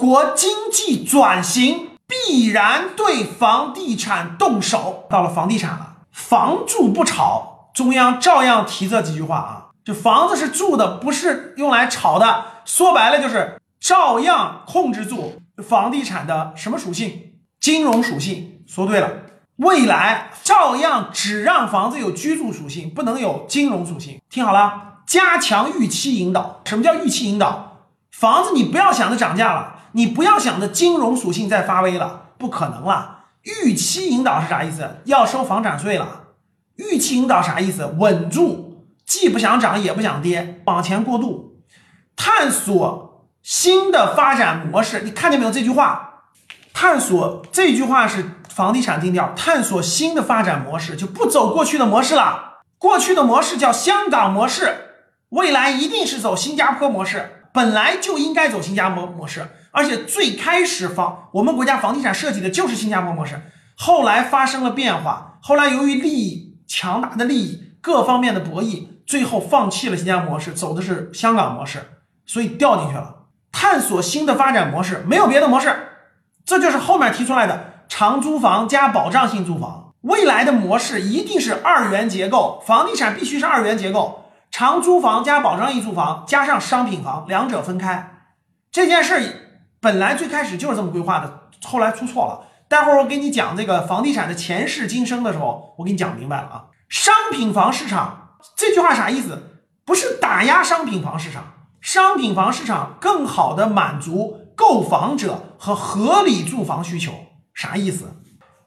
国经济转型必然对房地产动手。到了房地产了，房住不炒，中央照样提这几句话啊。就房子是住的，不是用来炒的。说白了就是照样控制住房地产的什么属性？金融属性。说对了，未来照样只让房子有居住属性，不能有金融属性。听好了，加强预期引导。什么叫预期引导？房子你不要想着涨价了，你不要想着金融属性在发威了，不可能了。预期引导是啥意思？要收房产税了。预期引导啥意思？稳住，既不想涨也不想跌，往前过渡，探索新的发展模式。你看见没有这句话？探索这句话是房地产定调，探索新的发展模式，就不走过去的模式了。过去的模式叫香港模式，未来一定是走新加坡模式，本来就应该走新加坡模式。而且最开始房我们国家房地产设计的就是新加坡模式，后来发生了变化，后来由于利益强大的利益各方面的博弈，最后放弃了新加坡模式，走的是香港模式，所以掉进去了。探索新的发展模式，没有别的模式。这就是后面提出来的长租房加保障性住房，未来的模式一定是二元结构，房地产必须是二元结构，长租房加保障性住房加上商品房，两者分开。这件事本来最开始就是这么规划的，后来出错了。待会儿我给你讲这个房地产的前世今生的时候，我给你讲明白了啊。商品房市场这句话啥意思？不是打压商品房市场，商品房市场更好的满足。购房者和合理住房需求啥意思？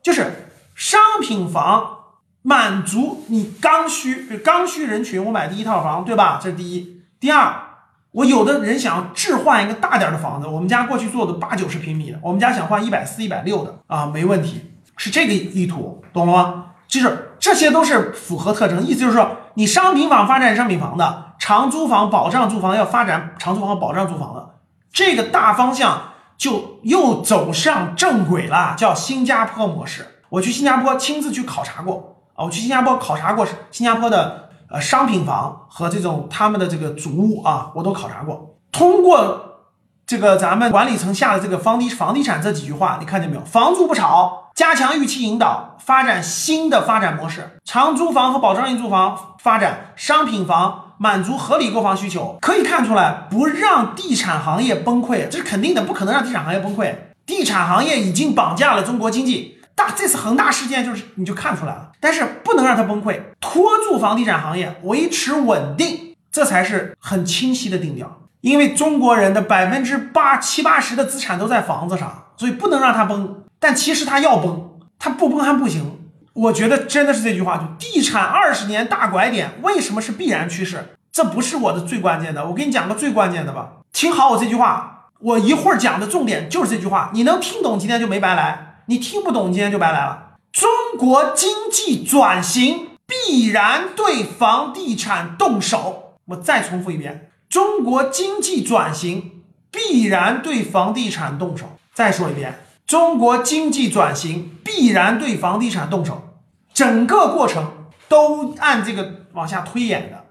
就是商品房满足你刚需，刚需人群，我买第一套房，对吧？这是第一。第二，我有的人想置换一个大点的房子，我们家过去做的八九十平米的，我们家想换一百四、一百六的啊，没问题，是这个意图，懂了吗？就是这些都是符合特征，意思就是说，你商品房发展商品房的，长租房保障住房要发展长租房保障住房的。这个大方向就又走上正轨了，叫新加坡模式。我去新加坡亲自去考察过啊，我去新加坡考察过新加坡的呃商品房和这种他们的这个主屋啊，我都考察过。通过这个咱们管理层下的这个房地房地产这几句话，你看见没有？房住不炒，加强预期引导，发展新的发展模式，长租房和保障性住房发展，商品房。满足合理购房需求，可以看出来，不让地产行业崩溃，这是肯定的，不可能让地产行业崩溃。地产行业已经绑架了中国经济，大这次恒大事件就是你就看出来了。但是不能让它崩溃，拖住房地产行业，维持稳定，这才是很清晰的定调。因为中国人的百分之八七八十的资产都在房子上，所以不能让它崩。但其实它要崩，它不崩还不行。我觉得真的是这句话，就地产二十年大拐点，为什么是必然趋势？这不是我的最关键的，我给你讲个最关键的吧。听好我这句话，我一会儿讲的重点就是这句话。你能听懂，今天就没白来；你听不懂，今天就白来了。中国经济转型必然对房地产动手。我再重复一遍：中国经济转型必然对房地产动手。再说一遍。中国经济转型必然对房地产动手，整个过程都按这个往下推演的。